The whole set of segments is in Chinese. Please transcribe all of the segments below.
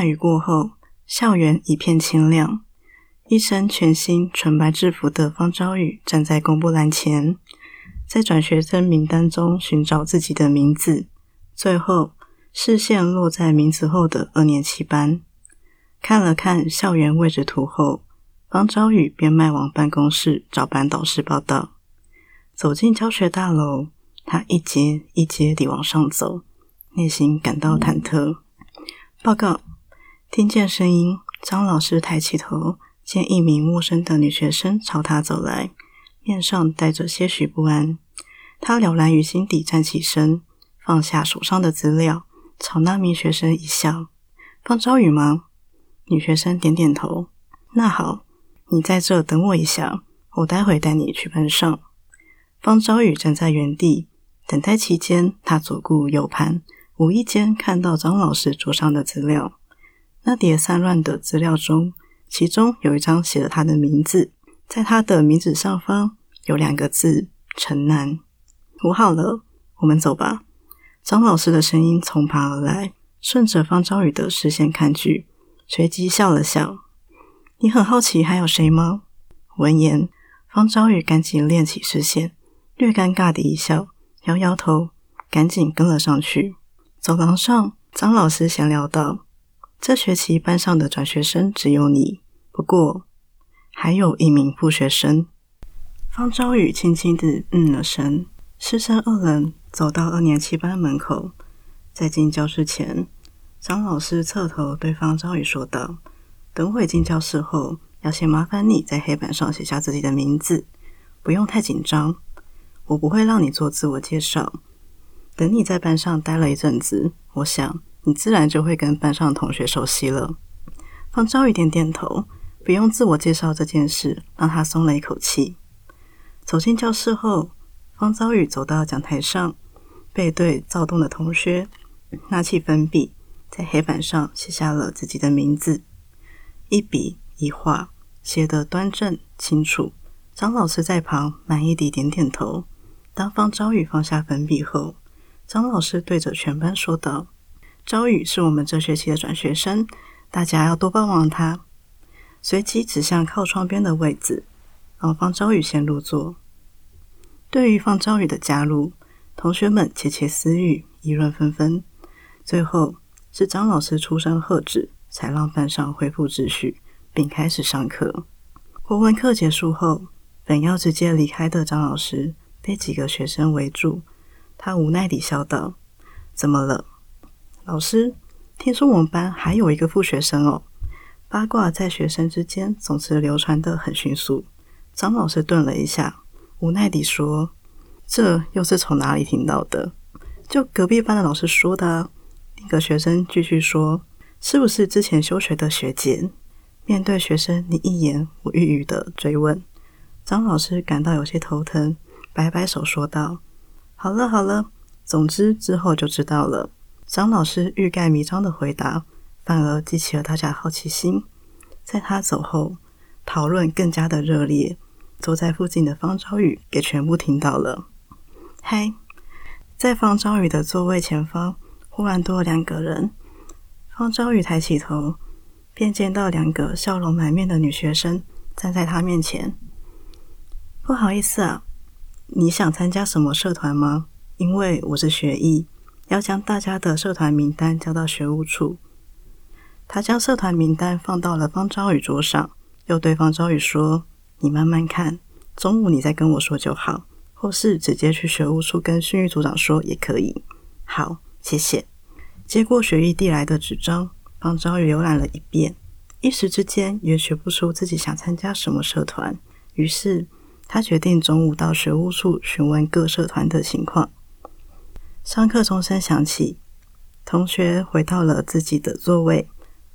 大雨过后，校园一片清亮。一身全新纯白制服的方昭宇站在公布栏前，在转学生名单中寻找自己的名字。最后，视线落在名字后的二年七班，看了看校园位置图后，方昭宇便迈往办公室找班导师报道。走进教学大楼，他一阶一阶地往上走，内心感到忐忑。报告，听见声音，张老师抬起头。见一名陌生的女学生朝他走来，面上带着些许不安。他了然于心底，站起身，放下手上的资料，朝那名学生一笑：“方昭宇吗？”女学生点点头。那好，你在这等我一下，我待会带你去班上。方昭宇站在原地等待期间，他左顾右盼，无意间看到张老师桌上的资料。那叠散乱的资料中。其中有一张写了他的名字，在他的名字上方有两个字“城南”。涂好了，我们走吧。张老师的声音从旁而来，顺着方昭宇的视线看去，随即笑了笑：“你很好奇还有谁吗？”闻言，方昭宇赶紧练起视线，略尴尬的一笑，摇摇头，赶紧跟了上去。走廊上，张老师闲聊道。这学期班上的转学生只有你，不过还有一名副学生。方昭宇轻轻地嗯了声。师生二人走到二年七班门口，在进教室前，张老师侧头对方昭宇说道：“等会进教室后，要先麻烦你在黑板上写下自己的名字，不用太紧张。我不会让你做自我介绍。等你在班上待了一阵子，我想。”你自然就会跟班上同学熟悉了。方昭宇点点头，不用自我介绍这件事让他松了一口气。走进教室后，方昭宇走到讲台上，背对躁动的同学，拿起粉笔，在黑板上写下了自己的名字，一笔一画，写得端正清楚。张老师在旁满意地点点头。当方昭宇放下粉笔后，张老师对着全班说道。朝宇是我们这学期的转学生，大家要多帮忙他。随即指向靠窗边的位置，让方朝宇先入座。对于方朝宇的加入，同学们窃窃私语，议论纷纷。最后是张老师出声喝止，才让班上恢复秩序，并开始上课。国文课结束后，本要直接离开的张老师被几个学生围住，他无奈地笑道：“怎么了？”老师，听说我们班还有一个副学生哦。八卦在学生之间总是流传的很迅速。张老师顿了一下，无奈地说：“这又是从哪里听到的？”就隔壁班的老师说的。另一个学生继续说：“是不是之前休学的学姐？”面对学生你一言我一语的追问，张老师感到有些头疼，摆摆手说道：“好了好了，总之之后就知道了。”张老师欲盖弥彰的回答，反而激起了大家好奇心。在他走后，讨论更加的热烈。坐在附近的方昭宇给全部听到了。嗨，在方昭宇的座位前方，忽然多了两个人。方昭宇抬起头，便见到两个笑容满面的女学生站在他面前。不好意思啊，你想参加什么社团吗？因为我是学艺。要将大家的社团名单交到学务处。他将社团名单放到了方昭宇桌上，又对方昭宇说：“你慢慢看，中午你再跟我说就好，或是直接去学务处跟训育组长说也可以。”好，谢谢。接过学艺递来的纸张，方昭宇浏览了一遍，一时之间也学不出自己想参加什么社团。于是他决定中午到学务处询问各社团的情况。上课钟声响起，同学回到了自己的座位。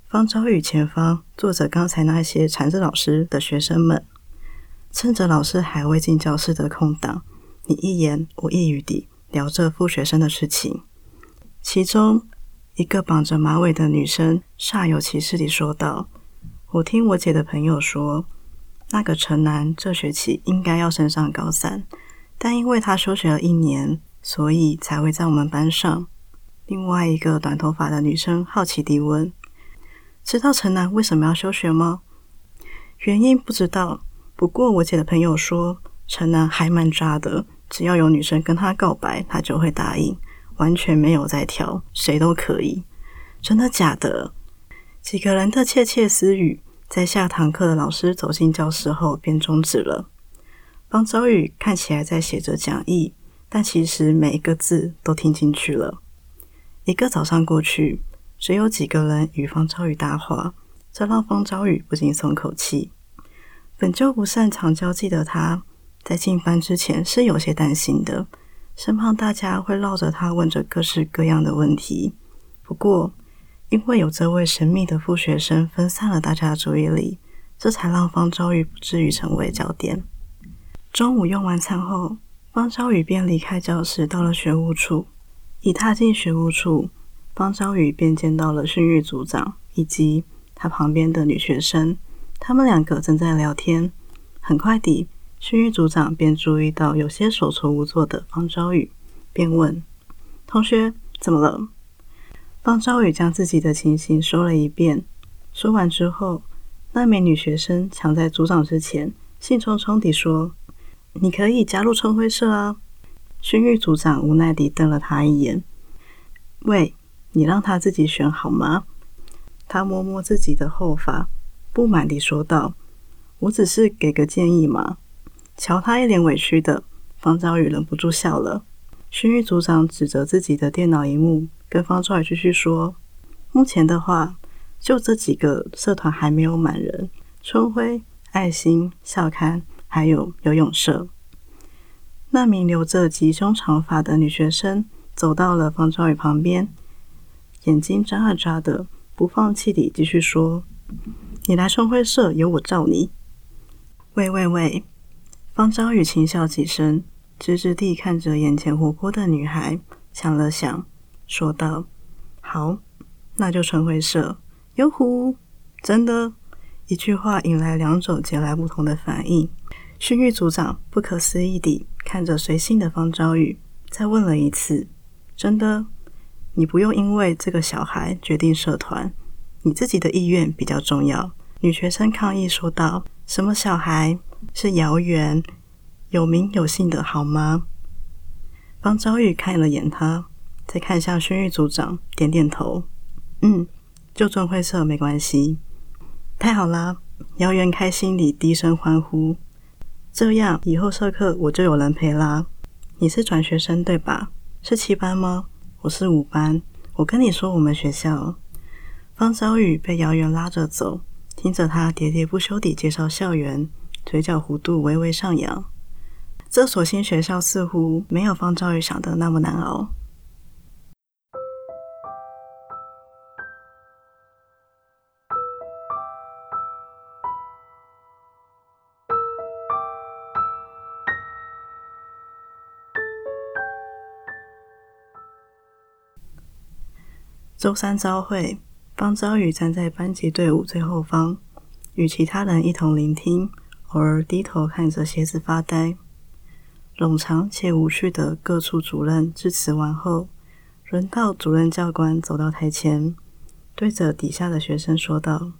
方昭宇前方坐着刚才那些缠着老师的学生们。趁着老师还未进教室的空档，你一言我一语地聊着副学生的事情。其中一个绑着马尾的女生煞有其事地说道：“我听我姐的朋友说，那个城南这学期应该要升上高三，但因为他休学了一年。”所以才会在我们班上。另外一个短头发的女生好奇地问：“知道陈南为什么要休学吗？原因不知道。不过我姐的朋友说，陈南还蛮渣的，只要有女生跟他告白，他就会答应，完全没有在挑，谁都可以。真的假的？几个人的窃窃私语，在下堂课的老师走进教室后便终止了。方昭宇看起来在写着讲义，但其实每一个字都听进去了。一个早上过去，只有几个人与方昭宇搭话，这让方昭宇不禁松口气。本就不擅长交际的他，在进班之前是有些担心的，生怕大家会绕着他问着各式各样的问题。不过，因为有这位神秘的副学生分散了大家的注意力，这才让方昭宇不至于成为焦点。中午用完餐后，方昭宇便离开教室，到了学务处。一踏进学务处，方昭宇便见到了训育组长以及他旁边的女学生。他们两个正在聊天，很快地，训育组长便注意到有些手足无措的方昭宇，便问：“同学，怎么了？”方昭宇将自己的情形说了一遍。说完之后，那名女学生抢在组长之前，兴冲冲地说：“你可以加入春晖社啊！”训育组长无奈地瞪了他一眼：“喂，你让他自己选好吗？”他摸摸自己的后发。不满地说道：“我只是给个建议嘛。”瞧他一脸委屈的，方昭宇忍不住笑了。训育组长指着自己的电脑荧幕，跟方昭宇继续说：“目前的话，就这几个社团还没有满人：春晖、爱心、校刊，还有游泳社。”那名留着吉胸长发的女学生走到了方昭宇旁边，眼睛眨啊眨的，不放弃地继续说。你来春晖社，有我罩你。喂喂喂！方昭宇轻笑几声，直直地看着眼前活泼的女孩，想了想，说道：“好，那就春晖社。”哟呼！真的，一句话引来两种截然不同的反应。训育组长不可思议地看着随性的方昭宇，再问了一次：“真的？你不用因为这个小孩决定社团。”你自己的意愿比较重要。女学生抗议说道：“什么小孩是姚元，有名有姓的好吗？”方昭玉看了眼他，再看向宣玉组长，点点头：“嗯，就尊会社没关系。”太好啦！姚元开心地低声欢呼：“这样以后社课我就有人陪啦。”你是转学生对吧？是七班吗？我是五班。我跟你说，我们学校。方小雨被姚元拉着走，听着他喋喋不休地介绍校园，嘴角弧度微微上扬。这所新学校似乎没有方昭宇想的那么难熬。周三朝会。方昭宇站在班级队伍最后方，与其他人一同聆听，偶尔低头看着鞋子发呆。冗长且无趣的各处主任致辞完后，轮到主任教官走到台前，对着底下的学生说道：“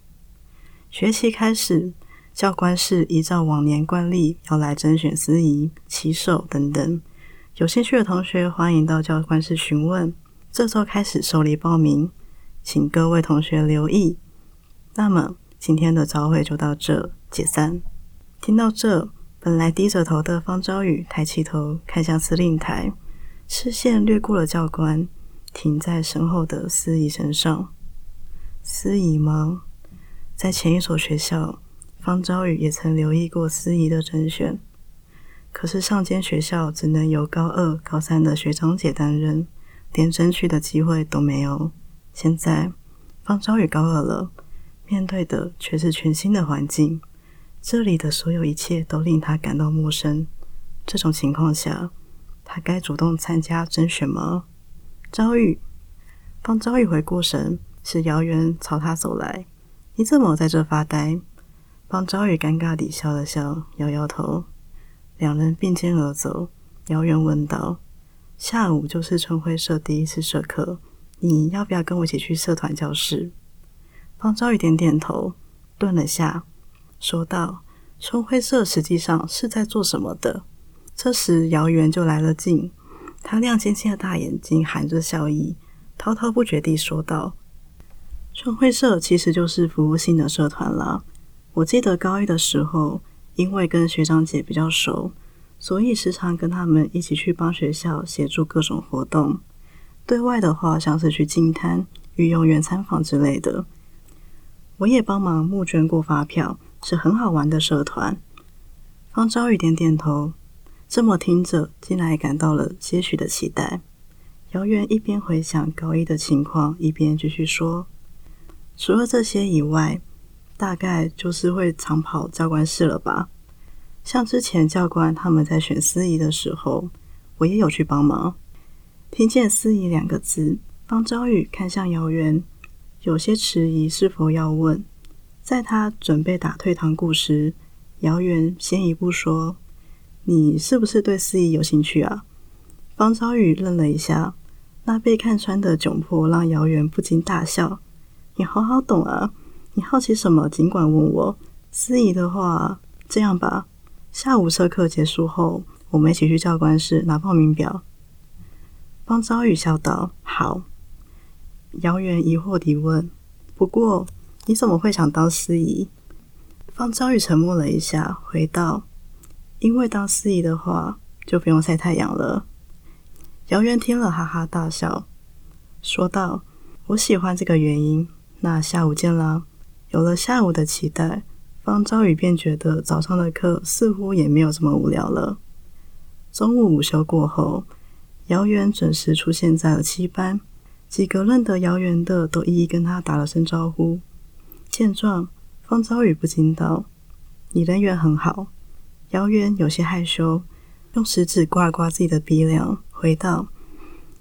学期开始，教官室依照往年惯例要来甄选司仪、旗手等等，有兴趣的同学欢迎到教官室询问。这周开始受理报名。”请各位同学留意。那么今天的早会就到这，解散。听到这，本来低着头的方昭宇抬起头看向司令台，视线掠过了教官，停在身后的司仪身上。司仪吗？在前一所学校，方昭宇也曾留意过司仪的甄选。可是上间学校只能由高二、高三的学长姐担任，连争取的机会都没有。现在，方昭宇高二了，面对的却是全新的环境，这里的所有一切都令他感到陌生。这种情况下，他该主动参加甄选吗？昭宇，方昭宇回过神，是姚元朝他走来。你怎么在这发呆？方昭宇尴尬地笑了笑，摇摇头。两人并肩而走。姚元问道：“下午就是春晖社第一次社课。”你要不要跟我一起去社团教室？方昭宇点点头，顿了下，说道：“春晖社实际上是在做什么的？”这时，姚元就来了劲，他亮晶晶的大眼睛含着笑意，滔滔不绝地说道：“春晖社其实就是服务性的社团啦。我记得高一的时候，因为跟学长姐比较熟，所以时常跟他们一起去帮学校协助各种活动。对外的话，像是去进摊、御用员参访之类的。”我也帮忙募捐过发票，是很好玩的社团。方昭宇点点头，这么听着，竟然也感到了些许的期待。姚远一边回想高一的情况，一边继续说：“除了这些以外，大概就是会常跑教官室了吧？像之前教官他们在选司仪的时候，我也有去帮忙。”听见“司仪”两个字，方昭宇看向姚元。有些迟疑，是否要问？在他准备打退堂鼓时，姚元先一步说：“你是不是对司仪有兴趣啊？”方昭宇愣了一下，那被看穿的窘迫让姚元不禁大笑：“你好好懂啊！你好奇什么？尽管问我。司仪的话，这样吧，下午社课结束后，我们一起去教官室拿报名表。”方昭宇笑道：“好。”姚元疑惑地问：“不过，你怎么会想当司仪？”方昭宇沉默了一下，回道：“因为当司仪的话，就不用晒太阳了。”姚元听了，哈哈大笑，说道：“我喜欢这个原因。那下午见啦。”有了下午的期待，方昭宇便觉得早上的课似乎也没有这么无聊了。中午午休过后，姚远准时出现在了七班。几个认得姚远的都一一跟他打了声招呼。见状，方昭宇不禁道：“你人缘很好。”姚远有些害羞，用食指刮了刮自己的鼻梁，回道：“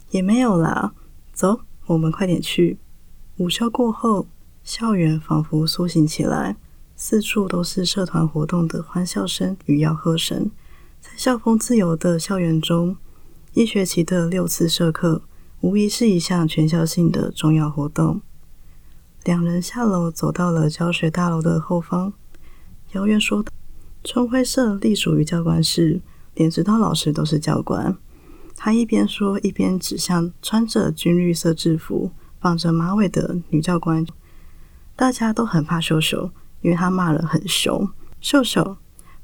也没有啦。走，我们快点去。”午休过后，校园仿佛苏醒起来，四处都是社团活动的欢笑声与吆喝声。在校风自由的校园中，一学期的六次社课。无疑是一项全校性的重要活动。两人下楼，走到了教学大楼的后方。姚元说：“春晖社隶属于教官室，连指导老师都是教官。”他一边说，一边指向穿着军绿色制服、绑着马尾的女教官。大家都很怕秀秀，因为他骂人很凶。秀秀，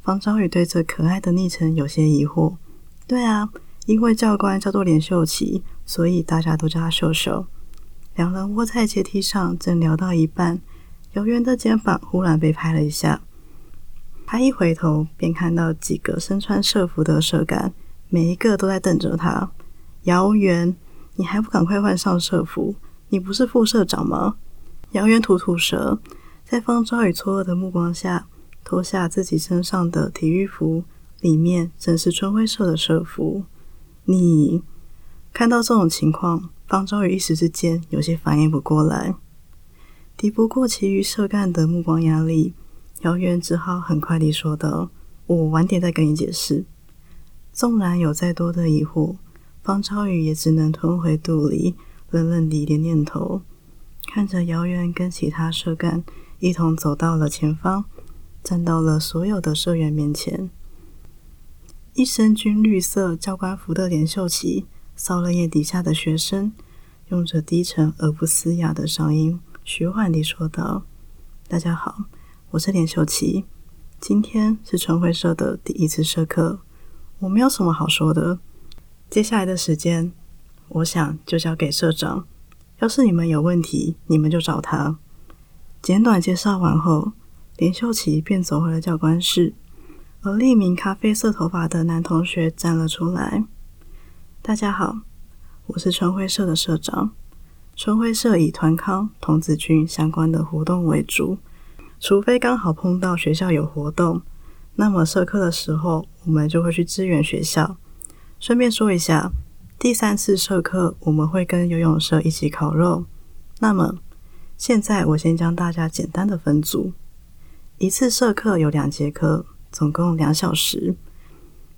方昭宇对这可爱的昵称有些疑惑。对啊，因为教官叫做连秀琪。所以大家都叫他秀秀。两人窝在阶梯上，正聊到一半，姚元的肩膀忽然被拍了一下。他一回头，便看到几个身穿社服的社干，每一个都在瞪着他。姚元，你还不赶快换上社服？你不是副社长吗？姚元吐吐舌，在方昭宇错愕的目光下，脱下自己身上的体育服，里面正是春晖社的社服。你。看到这种情况，方昭宇一时之间有些反应不过来，敌不过其余社干的目光压力，姚远只好很快地说道：“我晚点再跟你解释。”纵然有再多的疑惑，方昭宇也只能吞回肚里，冷冷地点点头，看着姚远跟其他社干一同走到了前方，站到了所有的社员面前，一身军绿色教官服的连秀琪。扫了眼底下的学生，用着低沉而不嘶哑的声音，徐缓地说道：“大家好，我是连秀琪。今天是春晖社的第一次社课，我没有什么好说的。接下来的时间，我想就交给社长。要是你们有问题，你们就找他。”简短介绍完后，连秀琪便走回了教官室，而另一名咖啡色头发的男同学站了出来。大家好，我是春晖社的社长。春晖社以团康、童子军相关的活动为主，除非刚好碰到学校有活动，那么社课的时候，我们就会去支援学校。顺便说一下，第三次社课我们会跟游泳社一起烤肉。那么现在我先将大家简单的分组，一次社课有两节课，总共两小时。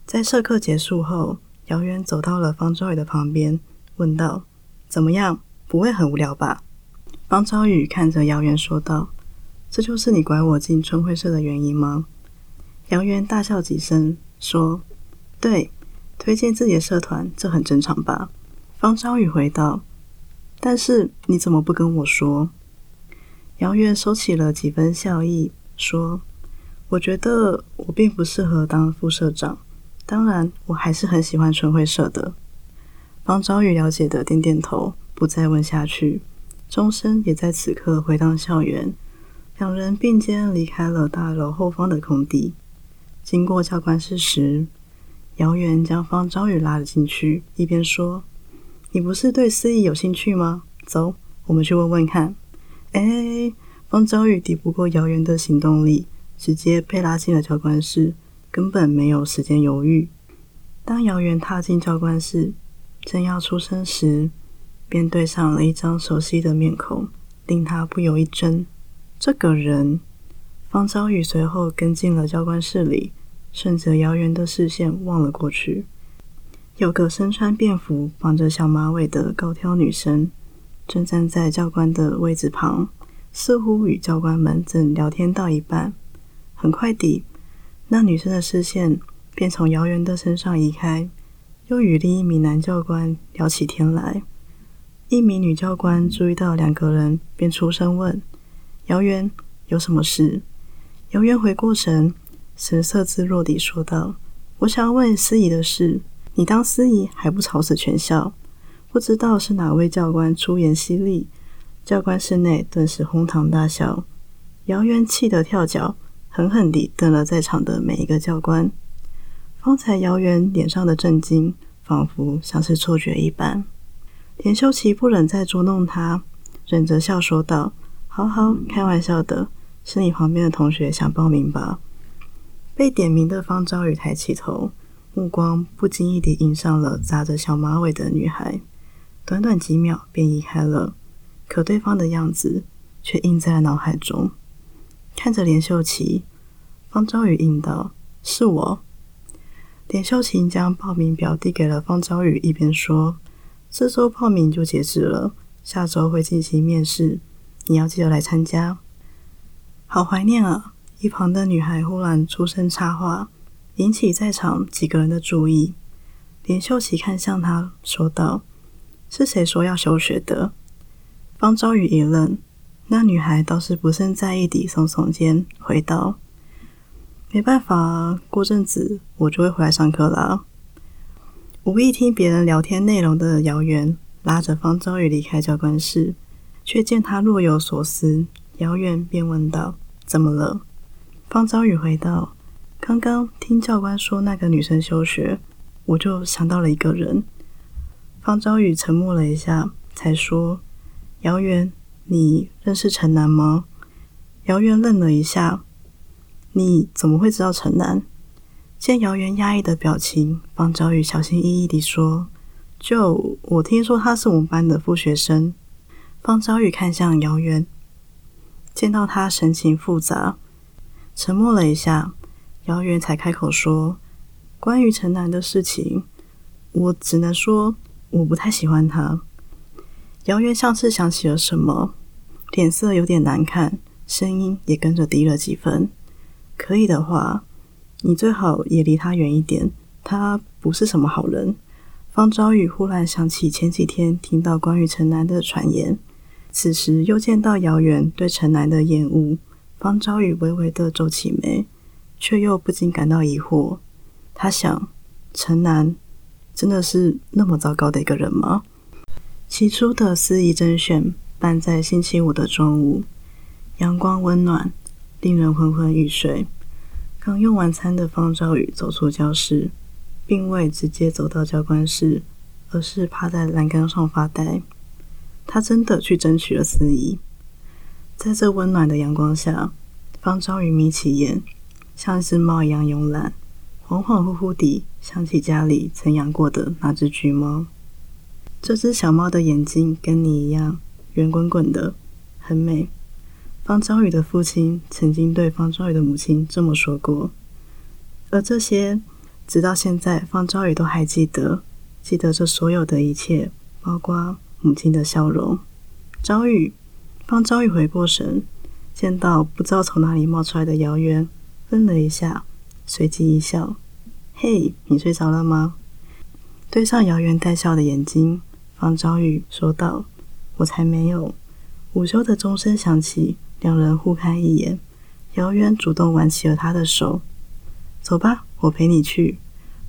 在社课结束后。姚远走到了方昭宇的旁边，问道：“怎么样？不会很无聊吧？”方昭宇看着姚远说道：“这就是你拐我进春晖社的原因吗？”姚远大笑几声，说：“对，推荐自己的社团，这很正常吧？”方昭宇回道：“但是你怎么不跟我说？”姚远收起了几分笑意，说：“我觉得我并不适合当副社长，当然，我还是很喜欢春晖社的。”方昭宇了解的点点头，不再问下去。钟声也在此刻回到校园，两人并肩离开了大楼后方的空地。经过教官室时，姚元将方昭宇拉了进去，一边说：“你不是对司仪有兴趣吗？走，我们去问问看。”哎，方昭宇抵不过姚元的行动力，直接被拉进了教官室，根本没有时间犹豫。当姚元踏进教官室，正要出声时，便对上了一张熟悉的面孔，令他不由一怔。这个人。方昭宇随后跟进了教官室里，顺着遥远的视线望了过去，有个身穿便服、绑着小马尾的高挑女生，正站在教官的位置旁，似乎与教官们正聊天到一半。很快地，那女生的视线便从姚远的身上移开，又与另一名男教官聊起天来。一名女教官注意到两个人，便出声问：“姚远，有什么事？”姚元回过神，神色自若地说道：“我想要问司仪的事。你当司仪还不吵死全校？不知道是哪位教官出言犀利？”教官室内顿时哄堂大笑。姚元气得跳脚，狠狠地瞪了在场的每一个教官。方才姚元脸上的震惊，仿佛像是错觉一般。连秀琪不忍再捉弄他，忍着笑说道：“好好，开玩笑的。”是你旁边的同学想报名吧？被点名的方昭宇抬起头，目光不经意地迎上了扎着小马尾的女孩，短短几秒便移开了，可对方的样子却印在了脑海中。看着连秀琪，方昭宇应道：“是我。”连秀琴将报名表递给了方昭宇，一边说：“这周报名就截止了，下周会进行面试，你要记得来参加。”好怀念啊！一旁的女孩忽然出声插话，引起在场几个人的注意。连秀琪看向他，说道：“是谁说要休学的？”方昭宇一愣，那女孩倒是不甚在意地耸耸肩，回道：“没办法，过阵子我就会回来上课啦。”无意听别人聊天内容的姚元拉着方昭宇离开教官室，却见他若有所思，姚元便问道。怎么了？方昭宇回道：“刚刚听教官说那个女生休学，我就想到了一个人。”方昭宇沉默了一下，才说：“姚元，你认识陈楠吗？”姚元愣了一下：“你怎么会知道陈楠？”见姚元压抑的表情，方昭宇小心翼翼地说：“就我听说他是我们班的副学生。”方昭宇看向姚元。见到他神情复杂，沉默了一下，姚远才开口说：“关于陈楠的事情，我只能说我不太喜欢他。”姚远像是想起了什么，脸色有点难看，声音也跟着低了几分。可以的话，你最好也离他远一点，他不是什么好人。方昭宇忽然想起前几天听到关于陈楠的传言。此时又见到姚远对陈楠的厌恶，方昭宇微微的皱起眉，却又不禁感到疑惑。他想，陈楠真的是那么糟糕的一个人吗？起初的司仪甄选办在星期五的中午，阳光温暖，令人昏昏欲睡。刚用完餐的方昭宇走出教室，并未直接走到教官室，而是趴在栏杆上发呆。他真的去争取了司仪，在这温暖的阳光下，方昭宇眯起眼，像一只猫一样慵懒，恍恍惚惚地想起家里曾养过的那只橘猫。这只小猫的眼睛跟你一样圆滚滚的，很美。方昭宇的父亲曾经对方昭宇的母亲这么说过，而这些直到现在，方昭宇都还记得，记得这所有的一切，包括。母亲的笑容，昭宇，方昭宇回过神，见到不知道从哪里冒出来的姚渊，愣了一下，随即一笑：“嘿，你睡着了吗？”对上姚远带笑的眼睛，方昭宇说道：“我才没有。”午休的钟声响起，两人互看一眼，姚远主动挽起了他的手：“走吧，我陪你去。”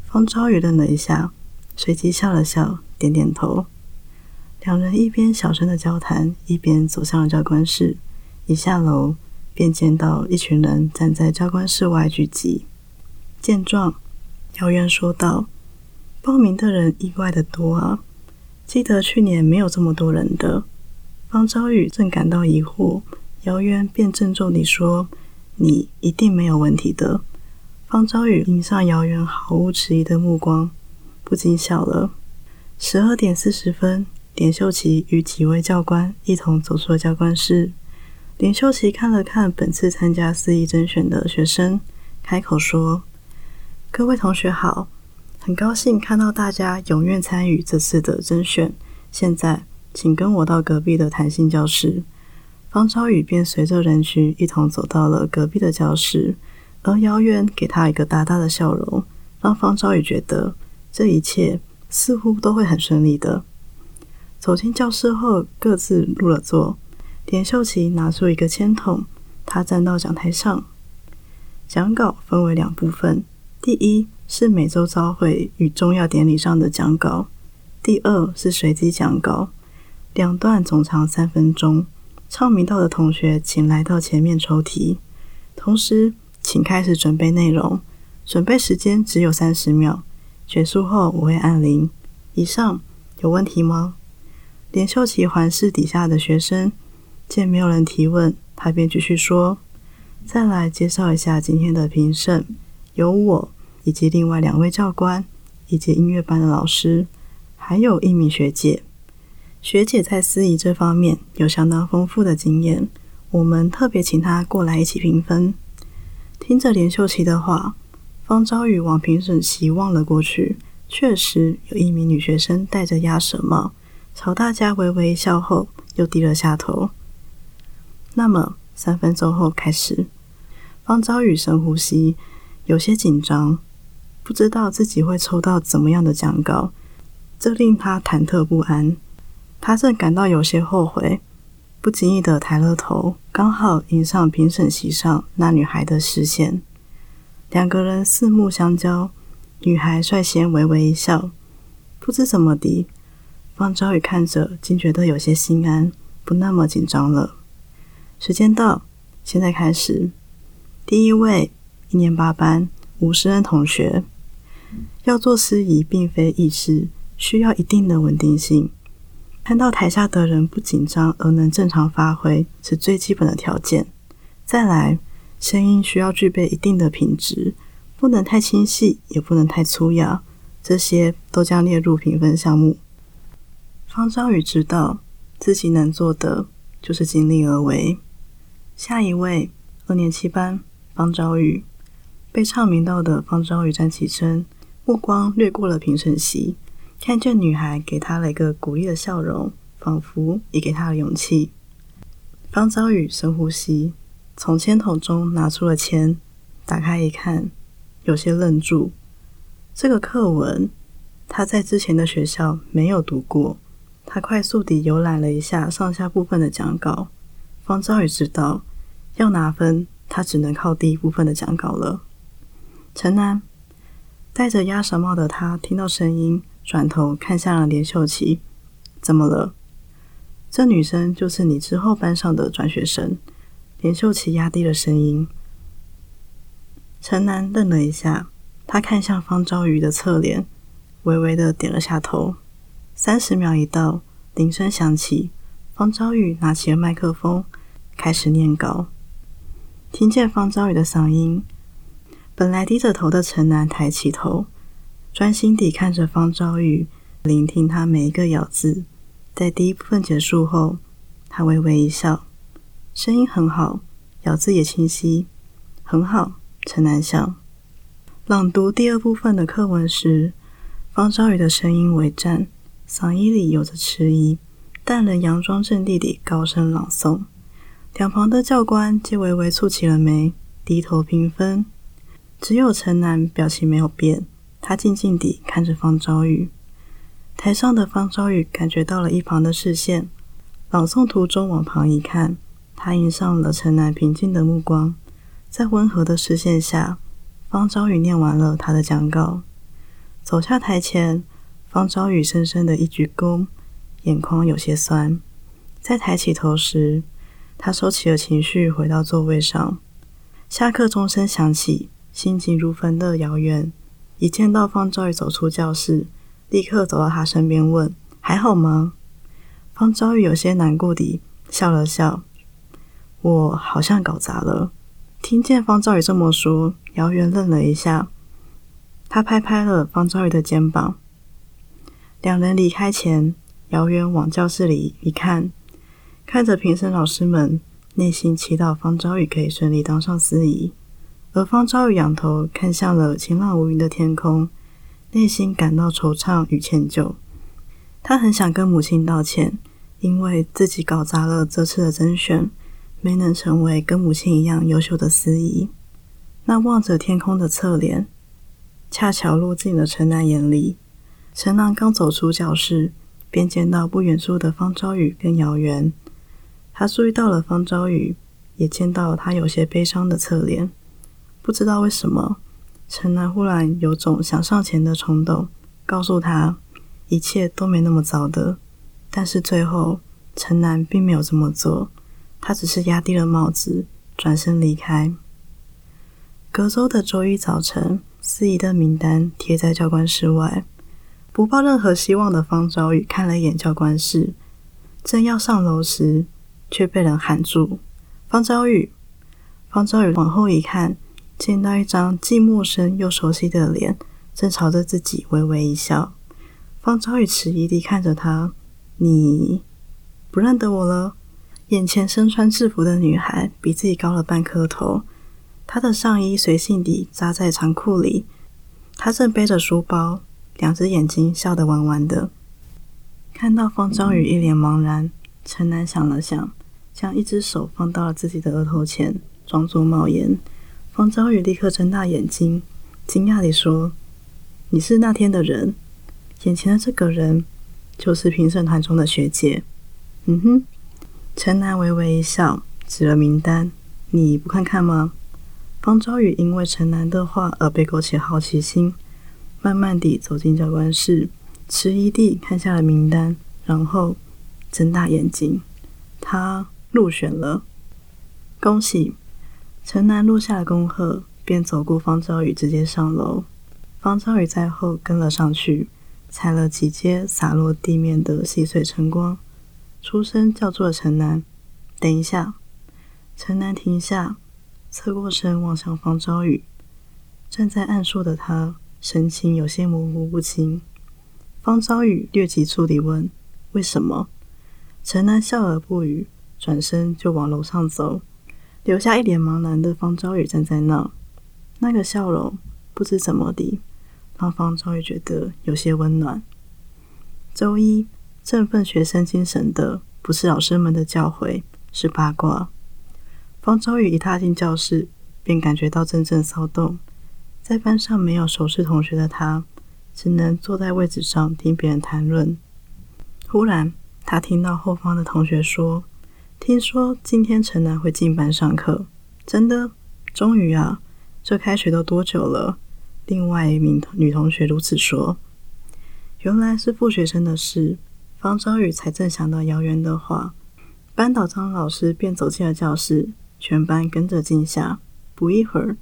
方昭宇愣了一下，随即笑了笑，点点头。两人一边小声的交谈，一边走向了教官室。一下楼，便见到一群人站在教官室外聚集。见状，姚渊说道：“报名的人意外的多啊，记得去年没有这么多人的。”方昭宇正感到疑惑，姚渊便郑重地说：“你一定没有问题的。”方昭宇迎上姚渊毫无迟疑的目光，不禁笑了。十二点四十分。连秀琪与几位教官一同走出了教官室。连秀琪看了看本次参加四艺甄选的学生，开口说：“各位同学好，很高兴看到大家踊跃参与这次的甄选。现在，请跟我到隔壁的弹性教室。”方超宇便随着人群一同走到了隔壁的教室，而姚远给他一个大大的笑容，让方超宇觉得这一切似乎都会很顺利的。走进教室后，各自入了座。田秀琪拿出一个签筒，他站到讲台上。讲稿分为两部分：第一是每周朝会与重要典礼上的讲稿；第二是随机讲稿。两段总长三分钟。唱明道的同学，请来到前面抽题。同时，请开始准备内容。准备时间只有三十秒。结束后我会按铃。以上有问题吗？连秀琪环视底下的学生，见没有人提问，他便继续说：“再来介绍一下今天的评审，有我以及另外两位教官，以及音乐班的老师，还有一名学姐。学姐在司仪这方面有相当丰富的经验，我们特别请她过来一起评分。”听着连秀琪的话，方昭宇往评审席望了过去，确实有一名女学生戴着鸭舌帽。朝大家微微一笑后，又低了下头。那么三分钟后开始，方昭宇深呼吸，有些紧张，不知道自己会抽到怎么样的奖稿，这令他忐忑不安。他正感到有些后悔，不经意的抬了头，刚好迎上评审席上那女孩的视线。两个人四目相交，女孩率先微微一笑，不知怎么的。方昭宇看着，竟觉得有些心安，不那么紧张了。时间到，现在开始。第一位，一年八班吴诗恩同学。要做司仪，并非易事，需要一定的稳定性。看到台下的人不紧张而能正常发挥，是最基本的条件。再来，声音需要具备一定的品质，不能太清细，也不能太粗哑。这些都将列入评分项目。方昭宇知道自己能做的就是尽力而为。下一位，二年七班方昭宇，被唱名到的方昭宇站起身，目光掠过了评审席，看见女孩给他了一个鼓励的笑容，仿佛也给他了勇气。方昭宇深呼吸，从签筒中拿出了签，打开一看，有些愣住。这个课文他在之前的学校没有读过。他快速地游览了一下上下部分的讲稿，方昭宇知道要拿分，他只能靠第一部分的讲稿了。陈南戴着鸭舌帽的他听到声音，转头看向了连秀琪：“怎么了？”这女生就是你之后班上的转学生。连秀琪压低了声音。陈楠愣了一下，他看向方昭宇的侧脸，微微的点了下头。三十秒一到，铃声响起，方昭宇拿起了麦克风，开始念稿。听见方昭宇的嗓音，本来低着头的陈楠抬起头，专心地看着方昭宇，聆听他每一个咬字。在第一部分结束后，他微微一笑，声音很好，咬字也清晰，很好。陈楠笑。朗读第二部分的课文时，方昭宇的声音微颤。嗓音里有着迟疑，但仍佯装镇定地高声朗诵。两旁的教官皆微微蹙起了眉，低头评分。只有陈楠表情没有变，他静静地看着方昭宇。台上的方昭宇感觉到了一旁的视线，朗诵途中往旁一看，他迎上了陈楠平静的目光。在温和的视线下，方昭宇念完了他的讲稿，走下台前。方昭宇深深的一鞠躬，眼眶有些酸。在抬起头时，他收起了情绪，回到座位上。下课钟声响起，心急如焚的姚元一见到方昭宇走出教室，立刻走到他身边问：“还好吗？”方昭宇有些难过地笑了笑：“我好像搞砸了。”听见方昭宇这么说，姚元愣了一下，他拍拍了方昭宇的肩膀。两人离开前，姚元往教室里一看，看着评审老师们，内心祈祷方昭宇可以顺利当上司仪。而方昭宇仰头看向了晴朗无云的天空，内心感到惆怅与歉疚。他很想跟母亲道歉，因为自己搞砸了这次的甄选，没能成为跟母亲一样优秀的司仪。那望着天空的侧脸，恰巧落进了陈楠眼里。陈楠刚走出教室，便见到不远处的方昭宇跟姚元。他注意到了方昭宇，也见到他有些悲伤的侧脸。不知道为什么，陈楠忽然有种想上前的冲动，告诉他一切都没那么糟的。但是最后，陈楠并没有这么做，他只是压低了帽子，转身离开。隔周的周一早晨，司仪的名单贴在教官室外。不抱任何希望的方昭宇看了一眼教官室，正要上楼时，却被人喊住：“方昭宇！”方昭宇往后一看，见到一张既陌生又熟悉的脸，正朝着自己微微一笑。方昭宇迟疑地看着他：“你不认得我了？”眼前身穿制服的女孩比自己高了半颗头，她的上衣随性地扎在长裤里，她正背着书包。两只眼睛笑得弯弯的，看到方昭宇一脸茫然，陈楠想了想，将一只手放到了自己的额头前，装作冒烟。方昭宇立刻睁大眼睛，惊讶地说：“你是那天的人？眼前的这个人就是评审团中的学姐。”嗯哼，陈楠微微一笑，指了名单：“你不看看吗？”方昭宇因为陈楠的话而被勾起好奇心。慢慢地走进教官室，迟疑地看下了名单，然后睁大眼睛。他入选了，恭喜！陈南落下了恭贺，便走过方昭宇，直接上楼。方昭宇在后跟了上去，踩了几阶洒落地面的细碎晨光，出声叫住了陈南：“等一下！”陈南停下，侧过身望向方昭宇，站在暗处的他。神情有些模糊不清，方昭宇略急促地问：“为什么？”陈南笑而不语，转身就往楼上走，留下一脸茫然的方昭宇站在那。那个笑容不知怎么的，让方昭宇觉得有些温暖。周一振奋学生精神的不是老师们的教诲，是八卦。方昭宇一踏进教室，便感觉到阵阵骚动。在班上没有熟识同学的他，只能坐在位置上听别人谈论。忽然，他听到后方的同学说：“听说今天陈楠会进班上课，真的？终于啊！这开学都多久了？”另外一名女同学如此说。原来是副学生的事。方昭宇才正想到姚元的话，班导张老师便走进了教室，全班跟着静下。不一会儿。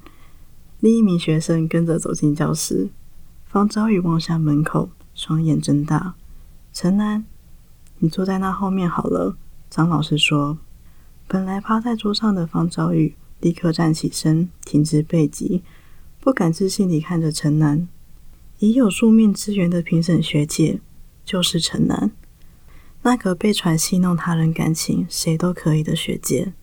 另一名学生跟着走进教室，方昭宇望向门口，双眼睁大。陈楠，你坐在那后面好了。张老师说。本来趴在桌上的方昭宇立刻站起身，挺直背脊，不敢置信地看着陈南。已有数面之缘的评审学姐，就是陈南，那个被传戏弄他人感情，谁都可以的学姐。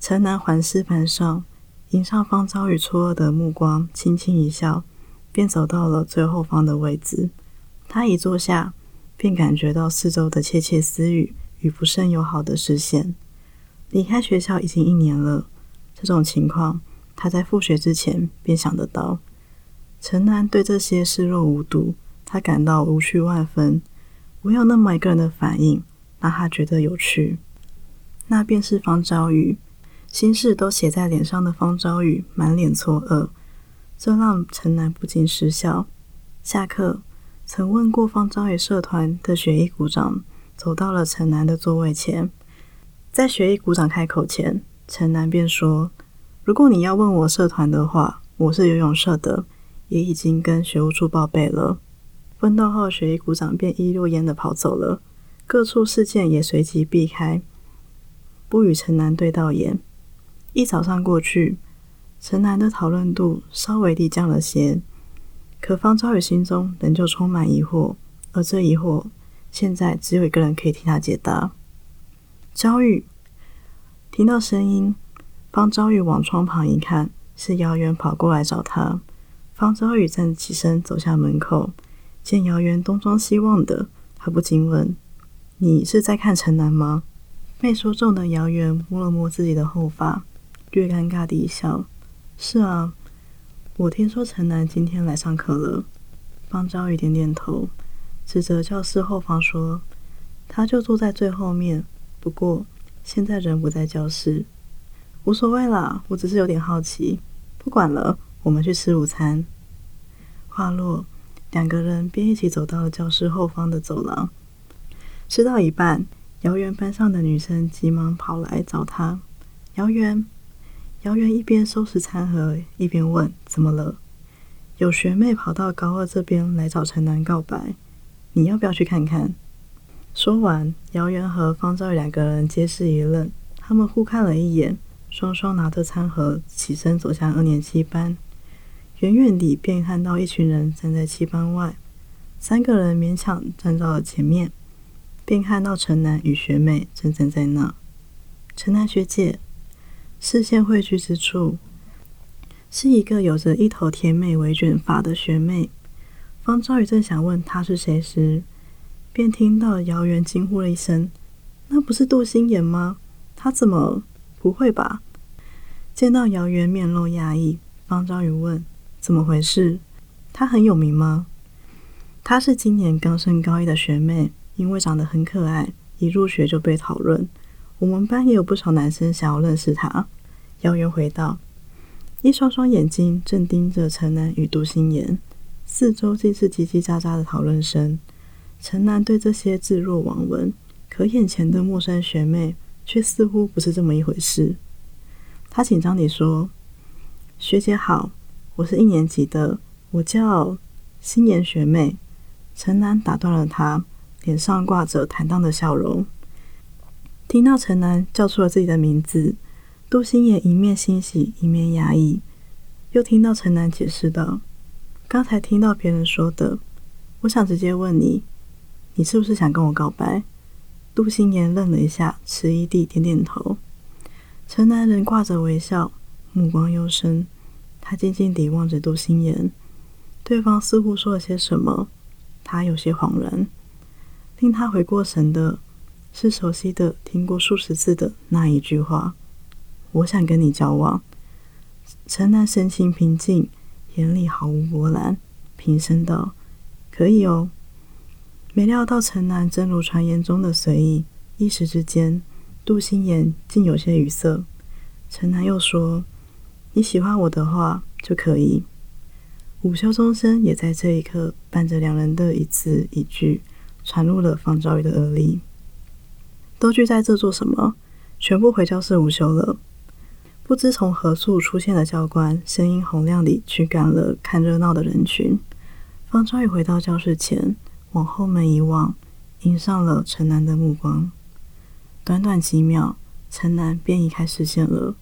陈南环视盘上。迎上方昭宇错愕的目光，轻轻一笑，便走到了最后方的位置。他一坐下，便感觉到四周的窃窃私语与不甚友好的视线。离开学校已经一年了，这种情况他在复学之前便想得到。陈楠对这些视若无睹，他感到无趣万分。唯有那么一个人的反应让他觉得有趣，那便是方昭宇。心事都写在脸上的方昭宇满脸错愕，这让陈楠不禁失笑。下课，曾问过方昭宇社团的学艺股长走到了陈南的座位前，在学艺鼓掌开口前，陈南便说：“如果你要问我社团的话，我是游泳社的，也已经跟学务处报备了。”问到后，学艺鼓掌便一溜烟的跑走了，各处事件也随即避开，不与陈南对到眼。一早上过去，陈南的讨论度稍微地降了些，可方昭宇心中仍旧充满疑惑，而这疑惑现在只有一个人可以替他解答。昭宇听到声音，方昭宇往窗旁一看，是姚元跑过来找他。方昭宇站起身走向门口，见姚元东张西望的，他不禁问：“你是在看陈南吗？”被说中的姚元摸了摸自己的后发。略尴尬的一笑，是啊，我听说陈南今天来上课了。方昭宇点点头，指着教室后方说：“他就坐在最后面，不过现在人不在教室，无所谓啦，我只是有点好奇。不管了，我们去吃午餐。”话落，两个人便一起走到了教室后方的走廊。吃到一半，姚元班上的女生急忙跑来找他，姚元。姚元一边收拾餐盒，一边问：“怎么了？”有学妹跑到高二这边来找陈南告白，你要不要去看看？说完，姚元和方兆宇两个人皆是一愣，他们互看了一眼，双双拿着餐盒起身走向二年七班。远远地便看到一群人站在七班外，三个人勉强站到了前面，便看到陈南与学妹正站在那。陈南学姐。视线汇聚之处，是一个有着一头甜美微卷发的学妹。方昭宇正想问她是谁时，便听到姚元惊呼了一声：“那不是杜心言吗？他怎么不会吧？”见到姚元面露讶异，方昭宇问：“怎么回事？她很有名吗？”她是今年刚升高一的学妹，因为长得很可爱，一入学就被讨论。我们班也有不少男生想要认识她。姚元回道：“一双双眼睛正盯着陈南与杜心言，四周尽是叽叽喳喳的讨论声。陈楠对这些置若罔闻，可眼前的陌生学妹却似乎不是这么一回事。他紧张地说：‘学姐好，我是一年级的，我叫心言学妹。’陈楠打断了他，脸上挂着坦荡的笑容。听到陈楠叫出了自己的名字。”杜心言一面欣喜，一面压抑，又听到陈楠解释道：“刚才听到别人说的，我想直接问你，你是不是想跟我告白？”杜心言愣了一下，迟疑地点点头。陈南人挂着微笑，目光幽深，他静静地望着杜心言。对方似乎说了些什么，他有些恍然。令他回过神的是熟悉的、听过数十次的那一句话。我想跟你交往。陈南神情平静，眼里毫无波澜，平声道：“可以哦。”没料到陈南真如传言中的随意，一时之间，杜心言竟有些语塞。陈南又说：“你喜欢我的话就可以。”午休钟声也在这一刻伴着两人的一字一句，传入了方兆宇的耳里。都聚在这做什么？全部回教室午休了。不知从何处出现的教官，声音洪亮地驱赶了看热闹的人群。方昭宇回到教室前，往后门一望，迎上了陈楠的目光。短短几秒，陈楠便移开视线了。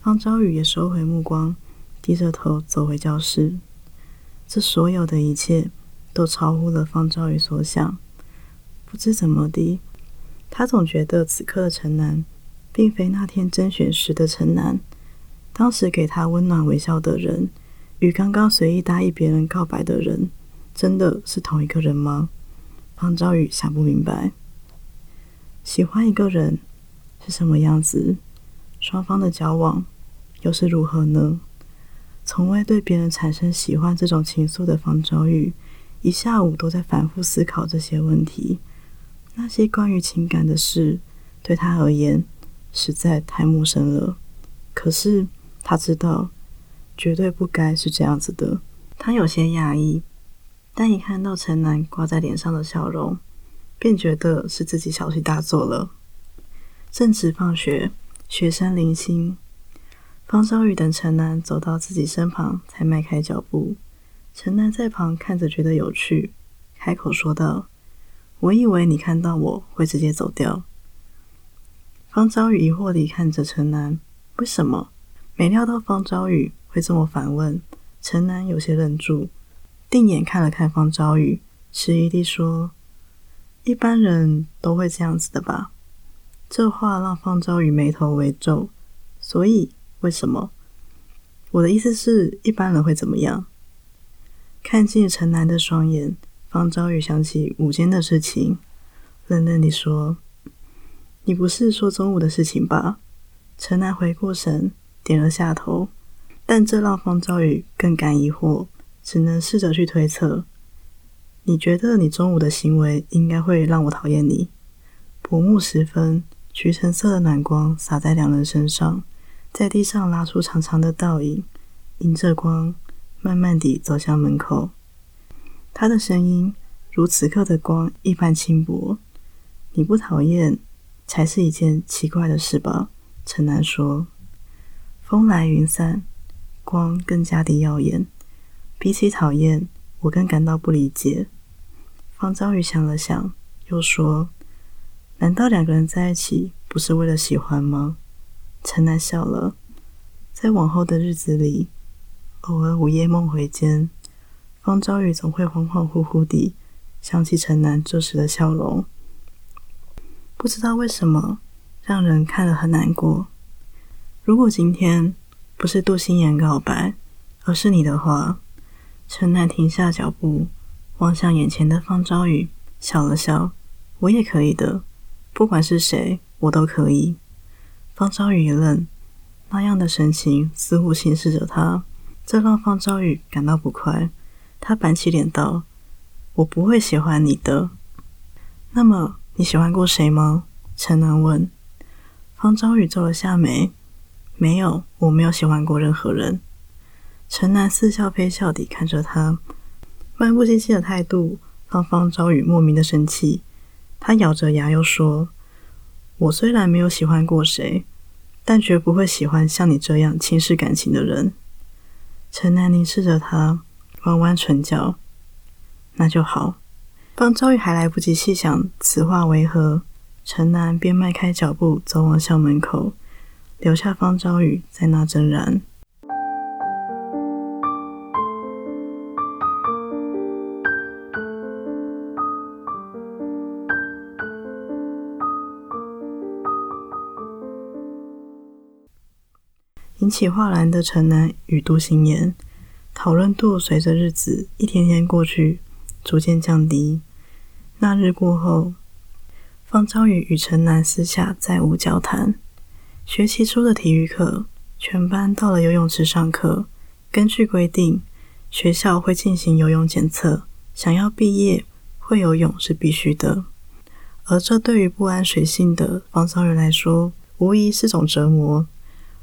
方昭宇也收回目光，低着头走回教室。这所有的一切，都超乎了方昭宇所想。不知怎么的，他总觉得此刻的陈楠。并非那天甄选时的陈南，当时给他温暖微笑的人，与刚刚随意答应别人告白的人，真的是同一个人吗？方昭宇想不明白，喜欢一个人是什么样子？双方的交往又是如何呢？从未对别人产生喜欢这种情愫的方昭宇，一下午都在反复思考这些问题。那些关于情感的事，对他而言实在太陌生了。可是他知道，绝对不该是这样子的。他有些讶异，但一看到陈楠挂在脸上的笑容，便觉得是自己小题大做了。正值放学，学生零星。方昭宇等陈楠走到自己身旁，才迈开脚步。陈楠在旁看着，觉得有趣，开口说道：“我以为你看到我会直接走掉。”方昭宇疑惑地看着陈楠：“为什么？”没料到方昭宇会这么反问。陈楠有些愣住，定眼看了看方昭宇，迟疑地说：“一般人都会这样子的吧？”这话让方昭宇眉头微皱，所以。为什么？我的意思是，一般人会怎么样？看见陈楠的双眼，方昭宇想起午间的事情，冷冷地说：“你不是说中午的事情吧？”陈楠回过神，点了下头，但这让方昭宇更感疑惑，只能试着去推测：“你觉得你中午的行为应该会让我讨厌你？”薄暮时分，橘橙色的暖光洒在两人身上。在地上拉出长长的倒影，迎着光，慢慢地走向门口。他的声音如此刻的光一般轻薄。你不讨厌，才是一件奇怪的事吧？陈楠说。风来云散，光更加的耀眼。比起讨厌，我更感到不理解。方昭宇想了想，又说：“难道两个人在一起不是为了喜欢吗？”陈楠笑了，在往后的日子里，偶尔午夜梦回间，方昭宇总会恍恍惚惚地想起陈楠这时的笑容，不知道为什么，让人看了很难过。如果今天不是杜心言告白，而是你的话，陈楠停下脚步，望向眼前的方昭宇，笑了笑：“我也可以的，不管是谁，我都可以。”方昭宇一愣，那样的神情似乎轻视着他，这让方昭宇感到不快。他板起脸道：“我不会喜欢你的。”那么你喜欢过谁吗？陈楠问。方昭宇皱了下眉：“没有，我没有喜欢过任何人。”陈楠似笑非笑地看着他，漫不经心的态度让方昭宇莫名的生气。他咬着牙又说：“我虽然没有喜欢过谁。”但绝不会喜欢像你这样轻视感情的人。陈南凝视着他，弯弯唇角。那就好。方昭宇还来不及细想此话为何，陈南便迈开脚步走往校门口，留下方昭宇在那怔然。引起画栏的陈南与杜心言讨论度随着日子一天天过去，逐渐降低。那日过后，方昭宇与陈南私下再无交谈。学期初的体育课，全班到了游泳池上课。根据规定，学校会进行游泳检测，想要毕业会游泳是必须的。而这对于不安水性的方昭宇来说，无疑是种折磨。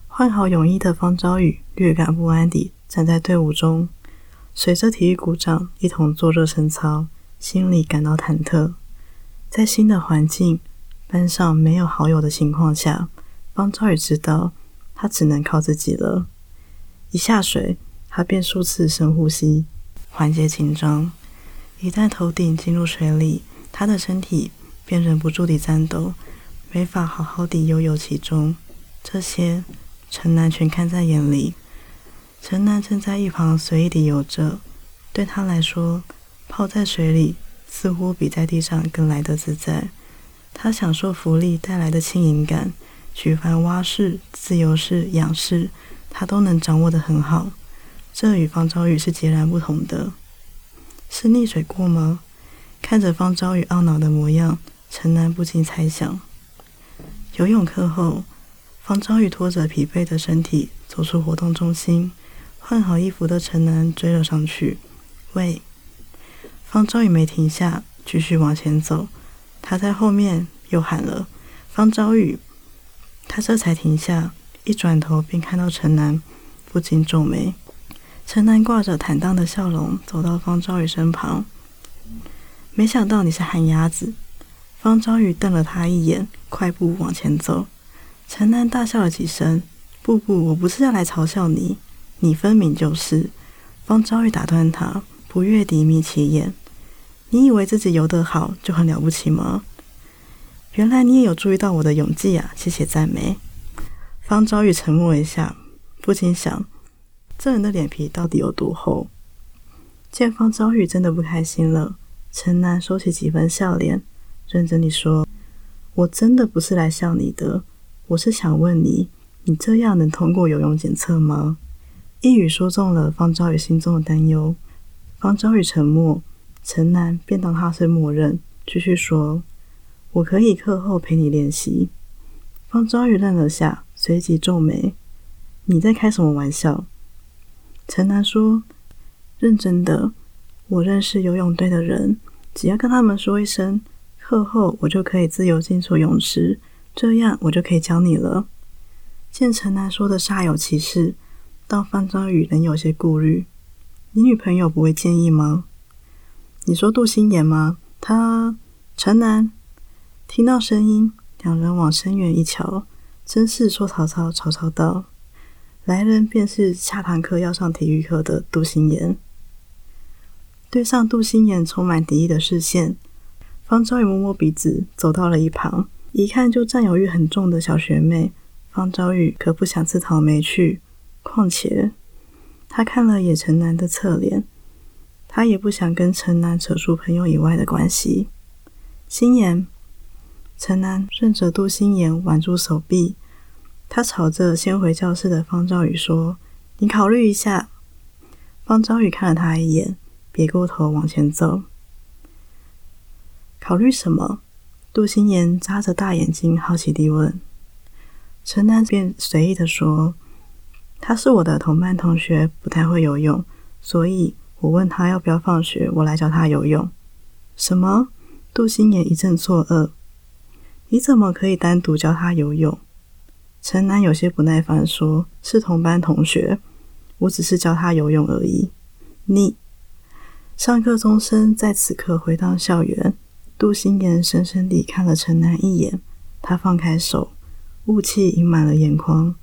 换好泳衣的方昭宇略感不安地站在队伍中，随着体育鼓掌一同做热身操，心里感到忐忑。在新的环境、班上没有好友的情况下，方昭宇知道他只能靠自己了。一下水，他便数次深呼吸，缓解紧张。一旦头顶进入水里，他的身体便忍不住地颤抖，没法好好地悠游其中。这些。陈南全看在眼里。陈南正在一旁随意地游着，对他来说，泡在水里似乎比在地上更来得自在。他享受浮力带来的轻盈感，举凡蛙式、自由式、仰式，他都能掌握得很好。这与方昭宇是截然不同的。是溺水过吗？看着方昭宇懊恼的模样，陈楠不禁猜想：游泳课后，方昭宇拖着疲惫的身体走出活动中心，换好衣服的陈楠追了上去。喂！方昭宇没停下，继续往前走。他在后面又喊了：“方昭宇！”他这才停下，一转头便看到陈楠，不禁皱眉。陈楠挂着坦荡的笑容走到方昭宇身旁。没想到你是旱鸭子。方昭宇瞪了他一眼，快步往前走。陈楠大笑了几声：“不不，我不是要来嘲笑你，你分明就是。”方昭宇打断他，不悦地眯起眼：“你以为自己游得好就很了不起吗？原来你也有注意到我的泳技啊！谢谢赞美。”方昭宇沉默一下，不禁想。这人的脸皮到底有多厚？见方昭宇真的不开心了，陈楠收起几分笑脸，认真地说：“我真的不是来笑你的，我是想问你，你这样能通过游泳检测吗？”一语说中了方昭宇心中的担忧。方昭宇沉默，陈楠便当他是默认，继续说：“我可以课后陪你练习。”方昭宇愣了下，随即皱眉：“你在开什么玩笑？”陈楠说：“认真的，我认识游泳队的人，只要跟他们说一声，课后我就可以自由进出泳池，这样我就可以教你了。”见陈楠说的煞有其事，到方昭宇仍有些顾虑：“你女朋友不会介意吗？”你说杜心言吗？他陈南听到声音，两人往深远一瞧，真是说曹操，曹操到。来人便是下堂课要上体育课的杜心言。对上杜心言充满敌意的视线，方昭宇摸摸鼻子，走到了一旁。一看就占有欲很重的小学妹，方昭宇可不想自讨没趣。况且他看了野城南的侧脸，他也不想跟城南扯出朋友以外的关系。心言，城南顺着杜心言挽住手臂。他朝着先回教室的方昭宇说：“你考虑一下。”方昭宇看了他一眼，别过头往前走。考虑什么？杜心言眨着大眼睛，好奇地问。陈南便随意的说：“他是我的同班同学，不太会游泳，所以我问他要不要放学，我来教他游泳。”什么？杜心言一阵错愕：“你怎么可以单独教他游泳？”陈楠有些不耐烦，说：“是同班同学，我只是教他游泳而已。”你上课钟声在此刻回到校园。杜心言深深地看了陈楠一眼，他放开手，雾气盈满了眼眶，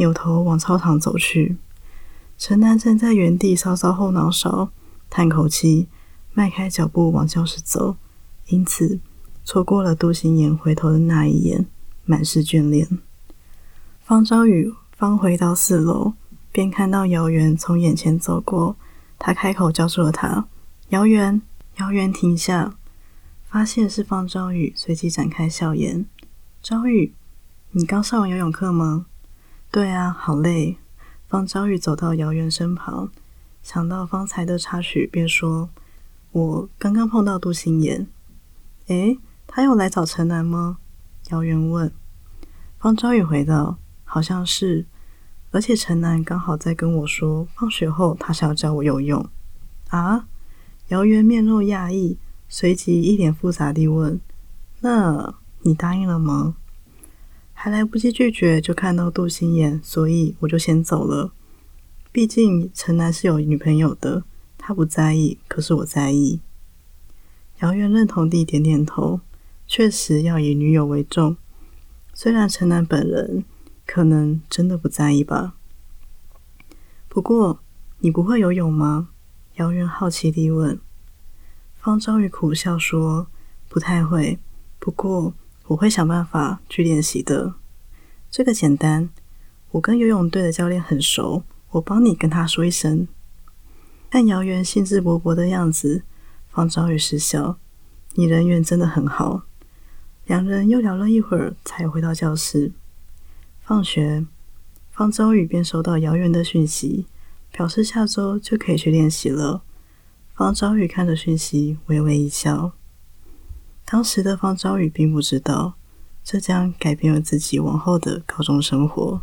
扭头往操场走去。陈楠站在原地搔搔后脑勺，叹口气，迈开脚步往教室走，因此错过了杜心言回头的那一眼，满是眷恋。方昭宇方回到四楼，便看到姚元从眼前走过。他开口叫住了他：“姚元，姚元，停下！”发现是方昭宇，随即展开笑颜：“昭宇，你刚上完游泳课吗？”“对啊，好累。”方昭宇走到姚元身旁，想到方才的插曲，便说：“我刚刚碰到杜心言。”“诶，他又来找陈南吗？”姚元问。方昭宇回道。好像是，而且陈南刚好在跟我说，放学后他想要教我游泳。啊！姚元面露讶异，随即一脸复杂地问：“那你答应了吗？”还来不及拒绝，就看到杜心言，所以我就先走了。毕竟陈南是有女朋友的，他不在意，可是我在意。姚元认同地点点头，确实要以女友为重。虽然陈南本人。可能真的不在意吧。不过，你不会游泳吗？姚元好奇地问。方昭宇苦笑说：“不太会，不过我会想办法去练习的。这个简单，我跟游泳队的教练很熟，我帮你跟他说一声。”看姚元兴致勃勃的样子，方昭宇失笑：“你人缘真的很好。”两人又聊了一会儿，才回到教室。放学，方昭宇便收到姚远的讯息，表示下周就可以去练习了。方昭宇看着讯息，微微一笑。当时的方昭宇并不知道，这将改变了自己往后的高中生活。